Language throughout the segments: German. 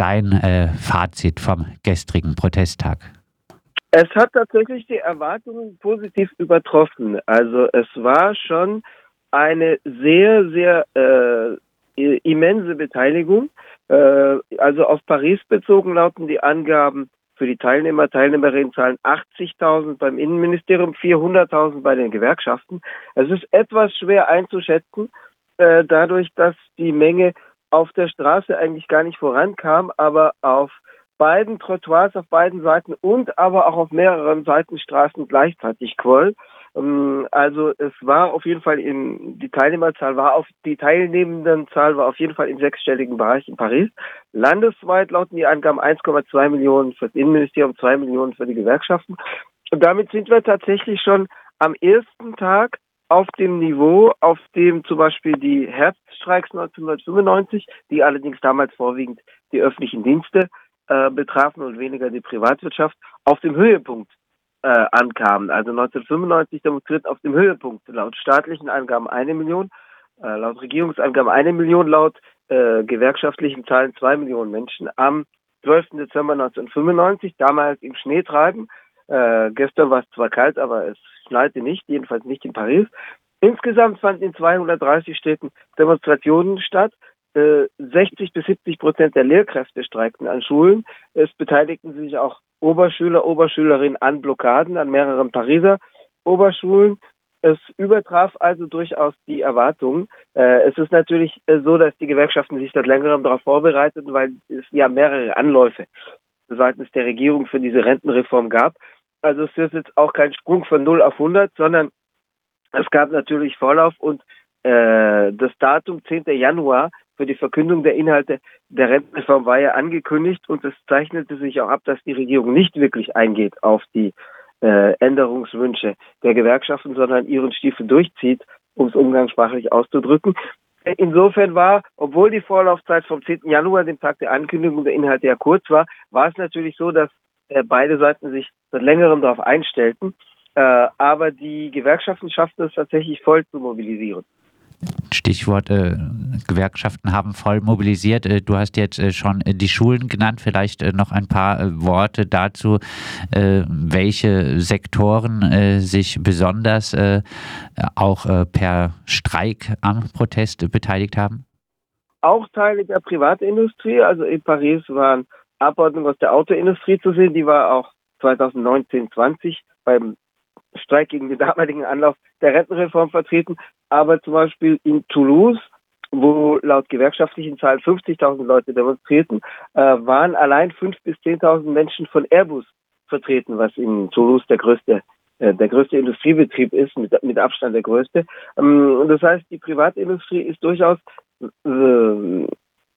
dein äh, Fazit vom gestrigen Protesttag? Es hat tatsächlich die Erwartungen positiv übertroffen. Also es war schon eine sehr, sehr äh, immense Beteiligung. Äh, also auf Paris bezogen lauten die Angaben für die Teilnehmer, Teilnehmerinnen zahlen 80.000 beim Innenministerium, 400.000 bei den Gewerkschaften. Es ist etwas schwer einzuschätzen, äh, dadurch, dass die Menge auf der Straße eigentlich gar nicht vorankam, aber auf beiden Trottoirs auf beiden Seiten und aber auch auf mehreren Seitenstraßen gleichzeitig quoll. Ähm, also es war auf jeden Fall in die Teilnehmerzahl war auf die teilnehmenden Zahl war auf jeden Fall im sechsstelligen Bereich in Paris. Landesweit lauten die Angaben 1,2 Millionen für das Innenministerium, 2 Millionen für die Gewerkschaften. Und damit sind wir tatsächlich schon am ersten Tag auf dem Niveau, auf dem zum Beispiel die Herbststreiks 1995, die allerdings damals vorwiegend die öffentlichen Dienste äh, betrafen und weniger die Privatwirtschaft, auf dem Höhepunkt äh, ankamen. Also 1995 demonstriert auf dem Höhepunkt laut staatlichen Angaben eine Million, äh, laut Regierungsangaben eine Million, laut äh, gewerkschaftlichen Zahlen zwei Millionen Menschen am 12. Dezember 1995, damals im Schneetreiben. Äh, gestern war es zwar kalt, aber es schneite nicht, jedenfalls nicht in Paris. Insgesamt fanden in 230 Städten Demonstrationen statt. 60 äh, bis 70 Prozent der Lehrkräfte streikten an Schulen. Es beteiligten sich auch Oberschüler, Oberschülerinnen an Blockaden an mehreren Pariser Oberschulen. Es übertraf also durchaus die Erwartungen. Äh, es ist natürlich so, dass die Gewerkschaften sich seit längerem darauf vorbereiteten, weil es ja mehrere Anläufe seitens der Regierung für diese Rentenreform gab. Also es ist jetzt auch kein Sprung von 0 auf 100, sondern es gab natürlich Vorlauf und äh, das Datum 10. Januar für die Verkündung der Inhalte der Rentenreform war ja angekündigt und es zeichnete sich auch ab, dass die Regierung nicht wirklich eingeht auf die äh, Änderungswünsche der Gewerkschaften, sondern ihren Stiefel durchzieht, um es umgangssprachlich auszudrücken. Insofern war, obwohl die Vorlaufzeit vom 10. Januar, dem Tag der Ankündigung der Inhalte ja kurz war, war es natürlich so, dass äh, beide Seiten sich seit längerem darauf einstellten. Äh, aber die Gewerkschaften schafften es tatsächlich voll zu mobilisieren. Stichwort äh, Gewerkschaften haben voll mobilisiert. Äh, du hast jetzt äh, schon die Schulen genannt. Vielleicht noch ein paar Worte dazu, welche Sektoren sich besonders auch per Streik am Protest beteiligt haben? Auch Teile der Privatindustrie. Also in Paris waren Abordnungen aus der Autoindustrie zu sehen. Die war auch 2019, 20 beim Streik gegen den damaligen Anlauf der Rentenreform vertreten, aber zum Beispiel in Toulouse, wo laut gewerkschaftlichen Zahlen 50.000 Leute demonstrierten, äh, waren allein 5.000 bis 10.000 Menschen von Airbus vertreten, was in Toulouse der größte äh, der größte Industriebetrieb ist, mit, mit Abstand der größte. Ähm, das heißt, die Privatindustrie ist durchaus äh,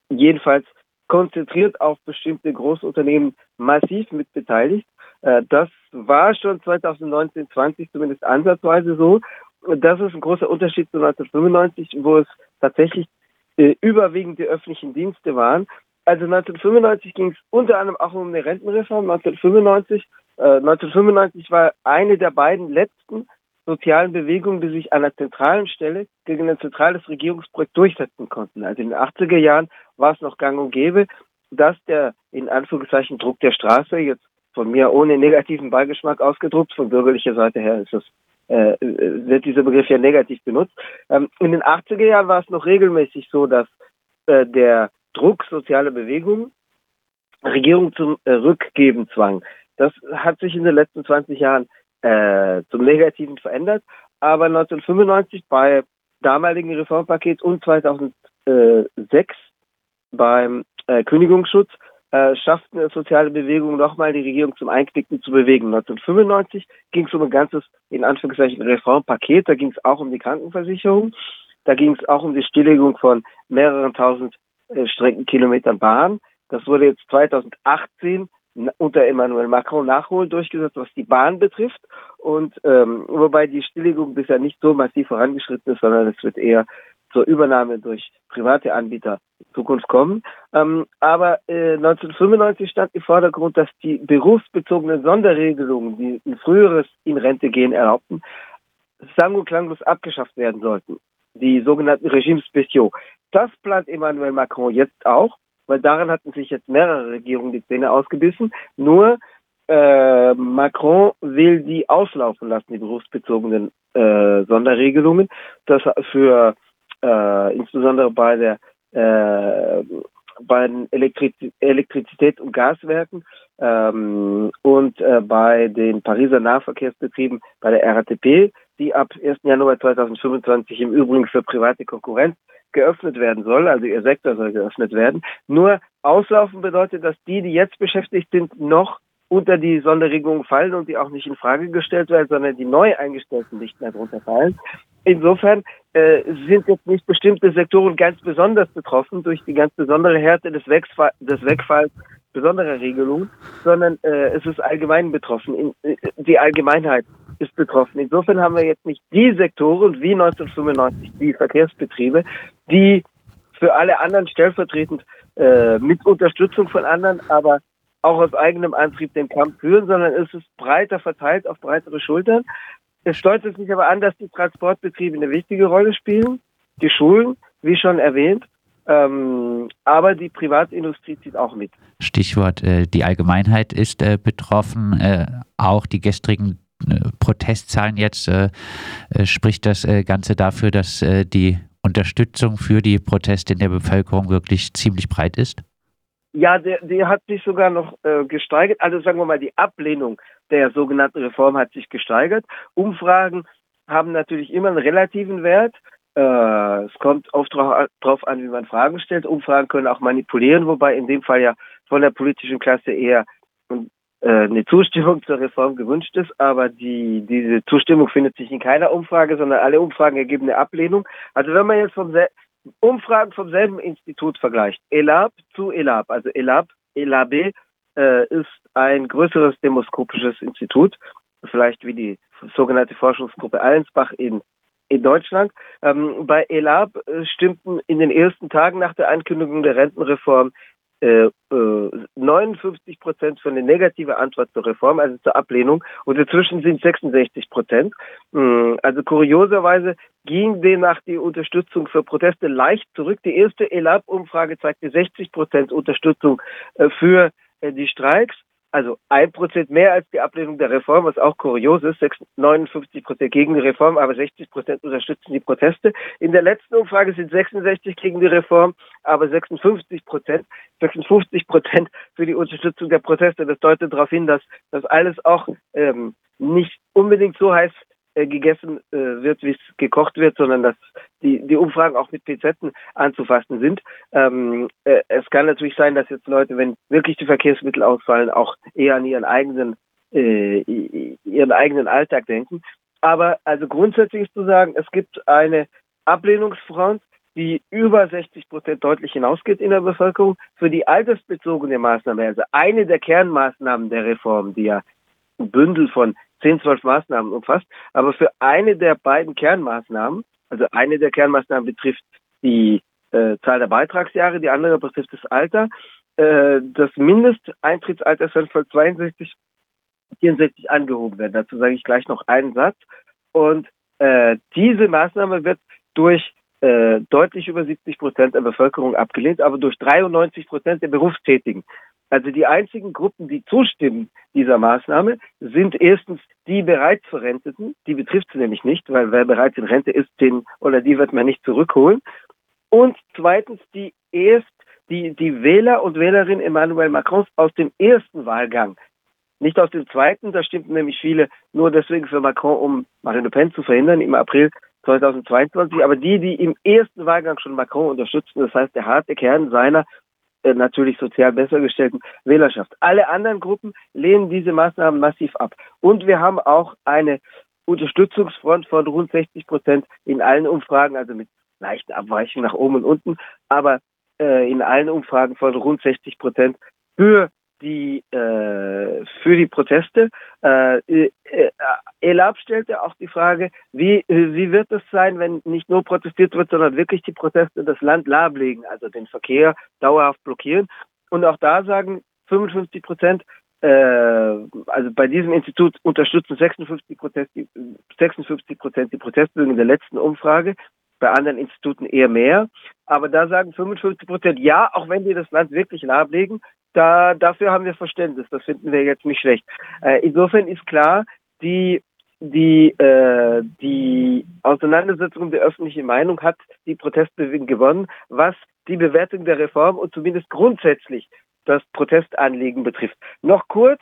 jedenfalls konzentriert auf bestimmte Großunternehmen massiv mit beteiligt. Äh, das war schon 2019, 20 zumindest ansatzweise so. Das ist ein großer Unterschied zu 1995, wo es tatsächlich äh, überwiegend die öffentlichen Dienste waren. Also 1995 ging es unter anderem auch um eine Rentenreform. 1995, äh, 1995 war eine der beiden letzten sozialen Bewegungen, die sich an einer zentralen Stelle gegen ein zentrales Regierungsprojekt durchsetzen konnten. Also in den 80er Jahren war es noch gang und gäbe, dass der in Anführungszeichen Druck der Straße jetzt von mir ohne negativen Beigeschmack ausgedruckt. Von bürgerlicher Seite her ist es, äh, wird dieser Begriff ja negativ benutzt. Ähm, in den 80er Jahren war es noch regelmäßig so, dass äh, der Druck sozialer Bewegungen Regierung zum äh, Rückgeben zwang. Das hat sich in den letzten 20 Jahren äh, zum Negativen verändert. Aber 1995 bei damaligen Reformpaket und 2006 beim äh, Kündigungsschutz äh, schafften soziale Bewegungen nochmal die Regierung zum Einknicken zu bewegen. 1995 ging es um ein ganzes, in Anführungszeichen, Reformpaket. Da ging es auch um die Krankenversicherung. Da ging es auch um die Stilllegung von mehreren tausend äh, Streckenkilometern Bahn. Das wurde jetzt 2018 unter Emmanuel Macron nachholen durchgesetzt, was die Bahn betrifft. Und ähm, wobei die Stilllegung bisher nicht so massiv vorangeschritten ist, sondern es wird eher zur Übernahme durch private Anbieter in Zukunft kommen. Ähm, aber äh, 1995 stand im Vordergrund, dass die berufsbezogenen Sonderregelungen, die ein früheres in Rente gehen erlaubten, sang- und klanglos abgeschafft werden sollten. Die sogenannten Regimes spéciaux. Das plant Emmanuel Macron jetzt auch. Weil daran hatten sich jetzt mehrere Regierungen die Zähne ausgebissen. Nur äh, Macron will die auslaufen lassen, die berufsbezogenen äh, Sonderregelungen. Das für äh, insbesondere bei der äh, bei den Elektri Elektrizität- und Gaswerken ähm, und äh, bei den Pariser Nahverkehrsbetrieben bei der RATP, die ab 1. Januar 2025 im Übrigen für private Konkurrenz geöffnet werden soll, also ihr Sektor soll geöffnet werden. Nur auslaufen bedeutet, dass die, die jetzt beschäftigt sind, noch unter die Sonderregelung fallen und die auch nicht in Frage gestellt werden, sondern die neu eingestellten nicht mehr drunter fallen. Insofern äh, sind jetzt nicht bestimmte Sektoren ganz besonders betroffen durch die ganz besondere Härte des, Wegfall, des Wegfalls besonderer Regelungen, sondern äh, es ist allgemein betroffen. In, äh, die Allgemeinheit ist betroffen. Insofern haben wir jetzt nicht die Sektoren wie 1995, die Verkehrsbetriebe, die für alle anderen stellvertretend äh, mit Unterstützung von anderen, aber auch aus eigenem Antrieb den Kampf führen, sondern es ist breiter verteilt auf breitere Schultern. Es deutet sich aber an, dass die Transportbetriebe eine wichtige Rolle spielen, die Schulen, wie schon erwähnt, ähm, aber die Privatindustrie zieht auch mit. Stichwort, äh, die Allgemeinheit ist äh, betroffen. Äh, auch die gestrigen Protestzahlen jetzt äh, äh, spricht das Ganze dafür, dass die Unterstützung für die Proteste in der Bevölkerung wirklich ziemlich breit ist? Ja, der, der hat sich sogar noch äh, gesteigert. Also sagen wir mal, die Ablehnung der sogenannten Reform hat sich gesteigert. Umfragen haben natürlich immer einen relativen Wert. Äh, es kommt oft darauf an, wie man Fragen stellt. Umfragen können auch manipulieren, wobei in dem Fall ja von der politischen Klasse eher äh, eine Zustimmung zur Reform gewünscht ist, aber die, diese Zustimmung findet sich in keiner Umfrage, sondern alle Umfragen ergeben eine Ablehnung. Also wenn man jetzt vom Umfragen vom selben Institut vergleicht. ELAB zu ELAB. Also ELAB, ELAB äh, ist ein größeres demoskopisches Institut, vielleicht wie die sogenannte Forschungsgruppe Allensbach in in Deutschland. Ähm, bei ELAB äh, stimmten in den ersten Tagen nach der Ankündigung der Rentenreform 59 äh, Prozent für eine negative Antwort zur Reform, also zur Ablehnung, und inzwischen sind 66 Prozent. Mm, also kurioserweise ging demnach die Unterstützung für Proteste leicht zurück. Die erste ELAB-Umfrage zeigte 60 Prozent Unterstützung äh, für äh, die Streiks also ein Prozent mehr als die Ablehnung der Reform, was auch kurios ist. 59 Prozent gegen die Reform, aber 60 Prozent unterstützen die Proteste. In der letzten Umfrage sind 66 gegen die Reform, aber 56 Prozent, 56 Prozent für die Unterstützung der Proteste. Das deutet darauf hin, dass das alles auch ähm, nicht unbedingt so heiß äh, gegessen äh, wird, wie es gekocht wird, sondern dass die, die Umfragen auch mit Pinzetten anzufassen sind. Ähm, äh, es kann natürlich sein, dass jetzt Leute, wenn wirklich die Verkehrsmittel ausfallen, auch eher an ihren eigenen, äh, ihren eigenen Alltag denken. Aber also grundsätzlich ist zu sagen, es gibt eine Ablehnungsfront, die über 60 Prozent deutlich hinausgeht in der Bevölkerung für die altersbezogene Maßnahme, also eine der Kernmaßnahmen der Reform, die ja ein Bündel von 10, 12 Maßnahmen umfasst. Aber für eine der beiden Kernmaßnahmen, also eine der Kernmaßnahmen betrifft die äh, Zahl der Beitragsjahre, die andere betrifft das Alter. Äh, das Mindesteintrittsalter soll von 62 64 angehoben werden. Dazu sage ich gleich noch einen Satz. Und äh, diese Maßnahme wird durch äh, deutlich über 70 Prozent der Bevölkerung abgelehnt, aber durch 93 Prozent der Berufstätigen. Also die einzigen Gruppen, die zustimmen dieser Maßnahme, sind erstens die bereits Verrenteten, die betrifft sie nämlich nicht, weil wer bereits in Rente ist, den oder die wird man nicht zurückholen. Und zweitens die erst die, die Wähler und Wählerinnen Emmanuel Macrons aus dem ersten Wahlgang. Nicht aus dem zweiten, da stimmten nämlich viele nur deswegen für Macron, um Marine Le Pen zu verhindern im April 2022, aber die, die im ersten Wahlgang schon Macron unterstützten, das heißt der harte Kern seiner äh, natürlich sozial besser gestellten Wählerschaft. Alle anderen Gruppen lehnen diese Maßnahmen massiv ab. Und wir haben auch eine Unterstützungsfront von rund 60 Prozent in allen Umfragen, also mit leichten Abweichungen nach oben und unten, aber äh, in allen Umfragen von rund 60 Prozent für die äh, für die Proteste. Äh, äh, Elab stellte auch die Frage, wie, wie wird es sein, wenn nicht nur protestiert wird, sondern wirklich die Proteste das Land lahmlegen, also den Verkehr dauerhaft blockieren. Und auch da sagen 55 Prozent, äh, also bei diesem Institut unterstützen 56 Prozent die, 56 Prozent die Protestbildung in der letzten Umfrage. bei anderen Instituten eher mehr. Aber da sagen 55 Prozent ja, auch wenn die das Land wirklich lahmlegen, da, dafür haben wir Verständnis. Das finden wir jetzt nicht schlecht. Äh, insofern ist klar, die die, äh, die Auseinandersetzung der öffentlichen Meinung hat die Protestbewegung gewonnen, was die Bewertung der Reform und zumindest grundsätzlich das Protestanliegen betrifft. Noch kurz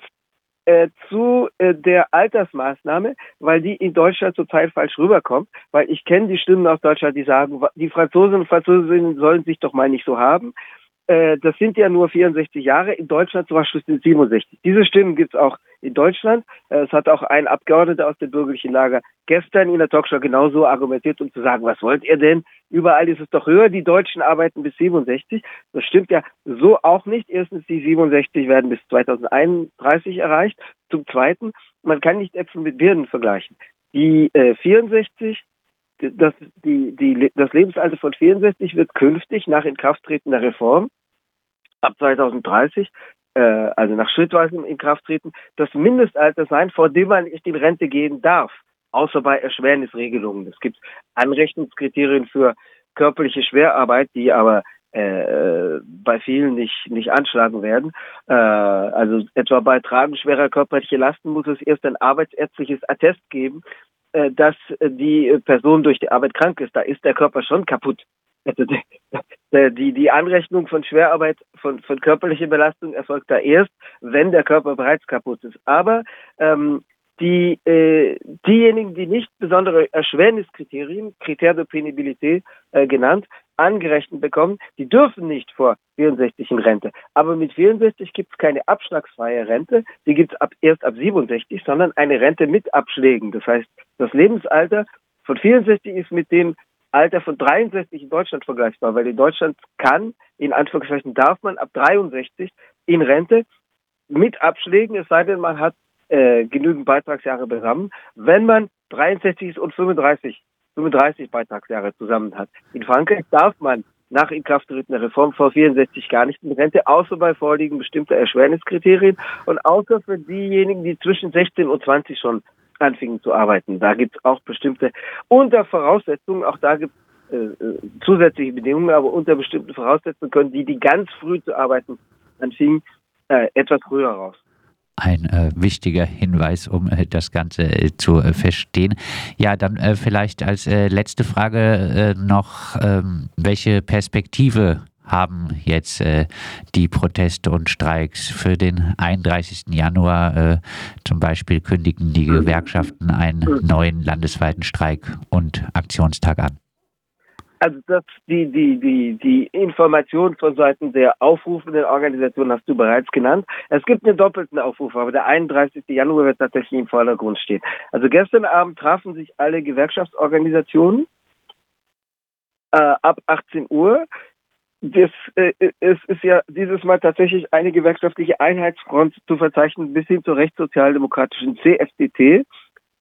äh, zu äh, der Altersmaßnahme, weil die in Deutschland zurzeit falsch rüberkommt, weil ich kenne die Stimmen aus Deutschland, die sagen, die Franzosen und Französinnen sollen sich doch mal nicht so haben. Äh, das sind ja nur 64 Jahre, in Deutschland zum Beispiel sind 67. Diese Stimmen gibt es auch in Deutschland. Äh, es hat auch ein Abgeordneter aus dem bürgerlichen Lager gestern in der Talkshow genauso argumentiert, um zu sagen, was wollt ihr denn? Überall ist es doch höher, die Deutschen arbeiten bis 67. Das stimmt ja so auch nicht. Erstens, die 67 werden bis 2031 erreicht. Zum Zweiten, man kann nicht Äpfel mit Birnen vergleichen. Die äh, 64 das, die, die, das Lebensalter von 64 wird künftig nach Inkrafttreten der Reform ab 2030, äh, also nach schrittweisem Inkrafttreten, das Mindestalter sein, vor dem man nicht in Rente gehen darf, außer bei Erschwernisregelungen. Es gibt Anrechnungskriterien für körperliche Schwerarbeit, die aber äh, bei vielen nicht, nicht anschlagen werden. Äh, also etwa bei Tragen schwerer körperlicher Lasten muss es erst ein arbeitsärztliches Attest geben, äh, dass die Person durch die Arbeit krank ist. Da ist der Körper schon kaputt. Also die, die Anrechnung von Schwerarbeit, von, von körperlicher Belastung erfolgt da erst, wenn der Körper bereits kaputt ist. Aber ähm, die, äh, diejenigen, die nicht besondere Erschwerniskriterien, Kriterien de Penibilité äh, genannt, angerechnet bekommen, die dürfen nicht vor 64 in Rente. Aber mit 64 gibt es keine abschlagsfreie Rente, die gibt es ab, erst ab 67, sondern eine Rente mit Abschlägen. Das heißt, das Lebensalter von 64 ist mit dem Alter von 63 in Deutschland vergleichbar, weil in Deutschland kann, in Anführungszeichen darf man ab 63 in Rente mit Abschlägen, es sei denn, man hat äh, genügend Beitragsjahre besammen, wenn man 63 ist und 35, 35 Beitragsjahre zusammen hat. In Frankreich darf man nach Inkrafttreten der Reform vor 64 gar nicht in Rente, außer bei Vorliegen bestimmter Erschwerniskriterien und außer für diejenigen, die zwischen 16 und 20 schon anfingen zu arbeiten. Da gibt es auch bestimmte, unter Voraussetzungen, auch da gibt es äh, äh, zusätzliche Bedingungen, aber unter bestimmten Voraussetzungen können die, die ganz früh zu arbeiten anfingen, äh, etwas früher raus ein äh, wichtiger Hinweis, um äh, das Ganze äh, zu äh, verstehen. Ja, dann äh, vielleicht als letzte Frage noch, ähm, welche Perspektive haben jetzt äh, die Proteste und Streiks für den 31. Januar. Äh, zum Beispiel kündigen die Gewerkschaften einen neuen landesweiten Streik und Aktionstag an. Also das, die, die, die, die Information von Seiten der aufrufenden Organisation hast du bereits genannt. Es gibt einen doppelten Aufruf, aber der 31. Januar wird tatsächlich im Vordergrund stehen. Also gestern Abend trafen sich alle Gewerkschaftsorganisationen äh, ab 18 Uhr das, äh, es ist ja dieses Mal tatsächlich eine gewerkschaftliche Einheitsfront zu verzeichnen bis hin zur rechtssozialdemokratischen CFDT.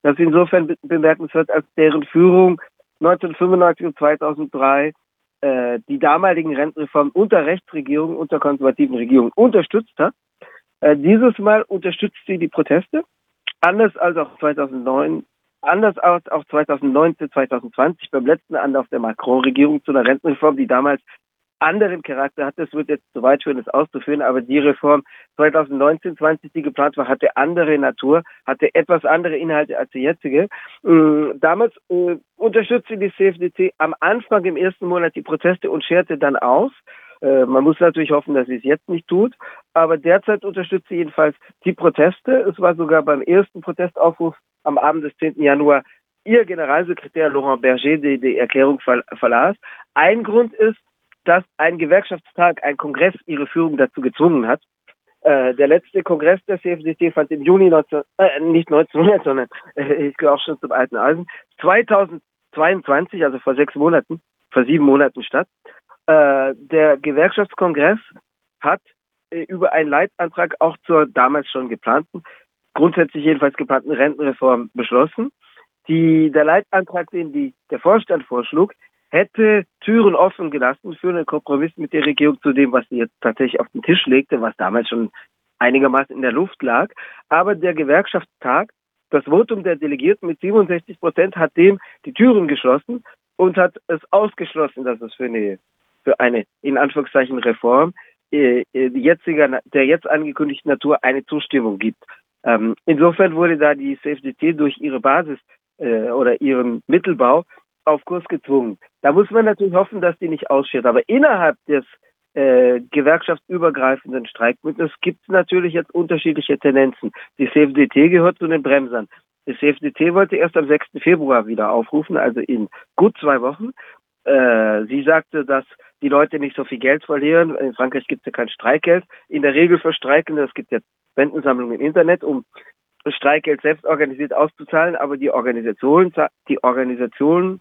Das ist insofern bemerkenswert, als deren Führung 1995 und 2003 äh, die damaligen Rentenreformen unter Rechtsregierungen, unter konservativen Regierungen unterstützt hat. Äh, dieses Mal unterstützt sie die Proteste, anders als auch 2009, anders als auch 2019, 2020 beim letzten Anlauf der Macron-Regierung zu einer Rentenreform, die damals anderen Charakter hat. Das wird jetzt zu weit führen, das auszuführen, aber die Reform 2019, 20, die geplant war, hatte andere Natur, hatte etwas andere Inhalte als die jetzige. Mm, damals äh, unterstützte die CFDT am Anfang im ersten Monat die Proteste und scherte dann aus. Äh, man muss natürlich hoffen, dass sie es jetzt nicht tut, aber derzeit unterstützt sie jedenfalls die Proteste. Es war sogar beim ersten Protestaufruf am Abend des 10. Januar ihr Generalsekretär Laurent Berger, die die Erklärung verlas. Ein Grund ist, dass ein Gewerkschaftstag, ein Kongress ihre Führung dazu gezwungen hat. Äh, der letzte Kongress der CFDT fand im Juni 19, äh, nicht 1900, sondern äh, ich gehöre auch schon zum alten Eisen, 2022, also vor sechs Monaten, vor sieben Monaten statt. Äh, der Gewerkschaftskongress hat äh, über einen Leitantrag auch zur damals schon geplanten, grundsätzlich jedenfalls geplanten Rentenreform beschlossen. Die, der Leitantrag, den die, der Vorstand vorschlug, hätte Türen offen gelassen für einen Kompromiss mit der Regierung zu dem, was sie jetzt tatsächlich auf den Tisch legte, was damals schon einigermaßen in der Luft lag. Aber der Gewerkschaftstag, das Votum der Delegierten mit 67 Prozent hat dem die Türen geschlossen und hat es ausgeschlossen, dass es für eine, für eine in Anführungszeichen Reform äh, äh jetziger, der jetzt angekündigten Natur eine Zustimmung gibt. Ähm, insofern wurde da die CFDT durch ihre Basis äh, oder ihren Mittelbau auf Kurs gezwungen. Da muss man natürlich hoffen, dass die nicht ausschert. Aber innerhalb des äh, gewerkschaftsübergreifenden Streikbündnisses gibt es natürlich jetzt unterschiedliche Tendenzen. Die CFDT gehört zu den Bremsern. Die CFDT wollte erst am 6. Februar wieder aufrufen, also in gut zwei Wochen. Äh, sie sagte, dass die Leute nicht so viel Geld verlieren. In Frankreich gibt es ja kein Streikgeld. In der Regel für Streikende, es gibt ja Spendensammlungen im Internet, um Streikgeld selbst organisiert auszuzahlen, aber die Organisationen, die Organisationen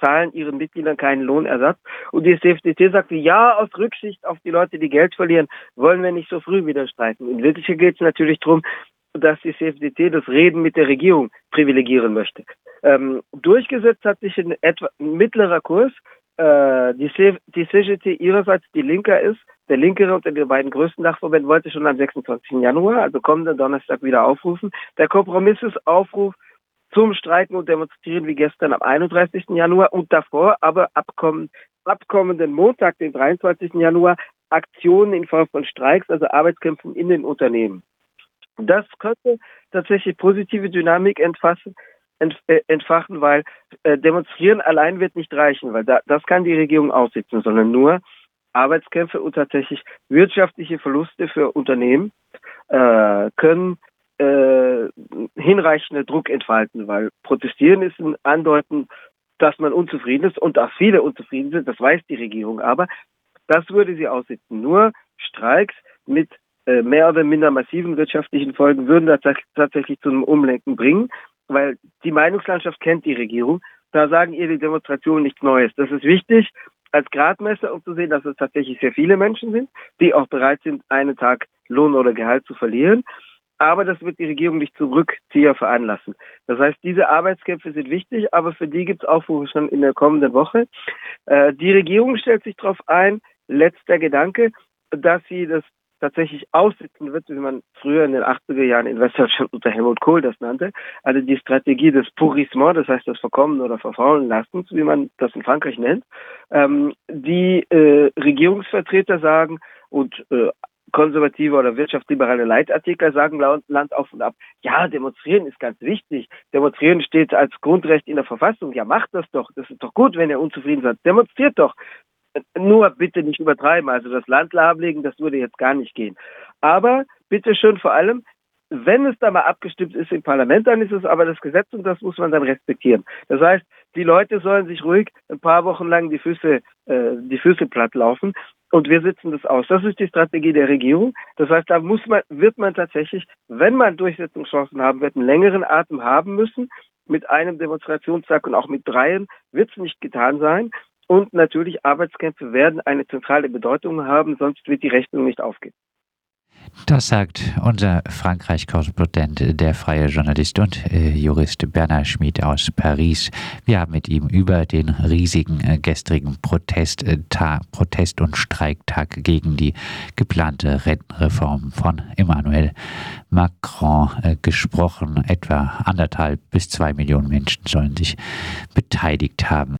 zahlen ihren Mitgliedern keinen Lohnersatz. Und die CFDT sagte, ja, aus Rücksicht auf die Leute, die Geld verlieren, wollen wir nicht so früh wieder streiken. In Wirklichkeit geht es natürlich darum, dass die CFDT das Reden mit der Regierung privilegieren möchte. Ähm, durchgesetzt hat sich ein, etwa, mittlerer Kurs. Äh, die, C, die CGT ihrerseits die linker ist. Der linkere unter den beiden größten Dachverbänden wollte schon am 26. Januar, also kommenden Donnerstag, wieder aufrufen. Der Kompromiss ist Aufruf zum Streiken und Demonstrieren wie gestern am 31. Januar und davor aber abkommen, abkommenden Montag, den 23. Januar, Aktionen in Form von Streiks, also Arbeitskämpfen in den Unternehmen. Das könnte tatsächlich positive Dynamik entfassen, ent, äh, entfachen, weil äh, demonstrieren allein wird nicht reichen, weil da, das kann die Regierung aussitzen, sondern nur Arbeitskämpfe und tatsächlich wirtschaftliche Verluste für Unternehmen äh, können äh, hinreichender Druck entfalten, weil protestieren ist ein Andeuten, dass man unzufrieden ist und auch viele unzufrieden sind, das weiß die Regierung aber. Das würde sie aussitzen. Nur Streiks mit äh, mehr oder minder massiven wirtschaftlichen Folgen würden das tatsächlich zu einem Umlenken bringen, weil die Meinungslandschaft kennt die Regierung. Da sagen ihr die Demonstrationen nichts Neues. Das ist wichtig als Gradmesser, um zu sehen, dass es tatsächlich sehr viele Menschen sind, die auch bereit sind, einen Tag Lohn oder Gehalt zu verlieren aber das wird die Regierung nicht zu Rückzieher veranlassen. Das heißt, diese Arbeitskämpfe sind wichtig, aber für die gibt es Aufrufe schon in der kommenden Woche. Äh, die Regierung stellt sich darauf ein, letzter Gedanke, dass sie das tatsächlich aussitzen wird, wie man früher in den 80er Jahren in Westdeutschland unter Helmut Kohl das nannte. Also die Strategie des Pourrissement, das heißt das Verkommen oder Verfaulen Lassens, wie man das in Frankreich nennt. Ähm, die äh, Regierungsvertreter sagen und äh, konservative oder wirtschaftsliberale Leitartikel sagen Land auf und ab, ja, demonstrieren ist ganz wichtig. Demonstrieren steht als Grundrecht in der Verfassung. Ja, macht das doch. Das ist doch gut, wenn ihr unzufrieden seid. Demonstriert doch. Nur bitte nicht übertreiben. Also das Land lahmlegen, das würde jetzt gar nicht gehen. Aber bitte schön vor allem, wenn es da mal abgestimmt ist im Parlament, dann ist es aber das Gesetz und das muss man dann respektieren. Das heißt, die Leute sollen sich ruhig ein paar Wochen lang die Füße, äh, die Füße platt laufen und wir sitzen das aus. Das ist die Strategie der Regierung. Das heißt, da muss man, wird man tatsächlich, wenn man Durchsetzungschancen haben wird, einen längeren Atem haben müssen. Mit einem Demonstrationstag und auch mit dreien wird es nicht getan sein. Und natürlich Arbeitskämpfe werden eine zentrale Bedeutung haben, sonst wird die Rechnung nicht aufgehen. Das sagt unser Frankreich-Korrespondent, der freie Journalist und äh, Jurist Bernhard Schmid aus Paris. Wir haben mit ihm über den riesigen äh, gestrigen Protest, äh, Protest- und Streiktag gegen die geplante Rentenreform von Emmanuel Macron äh, gesprochen. Etwa anderthalb bis zwei Millionen Menschen sollen sich beteiligt haben.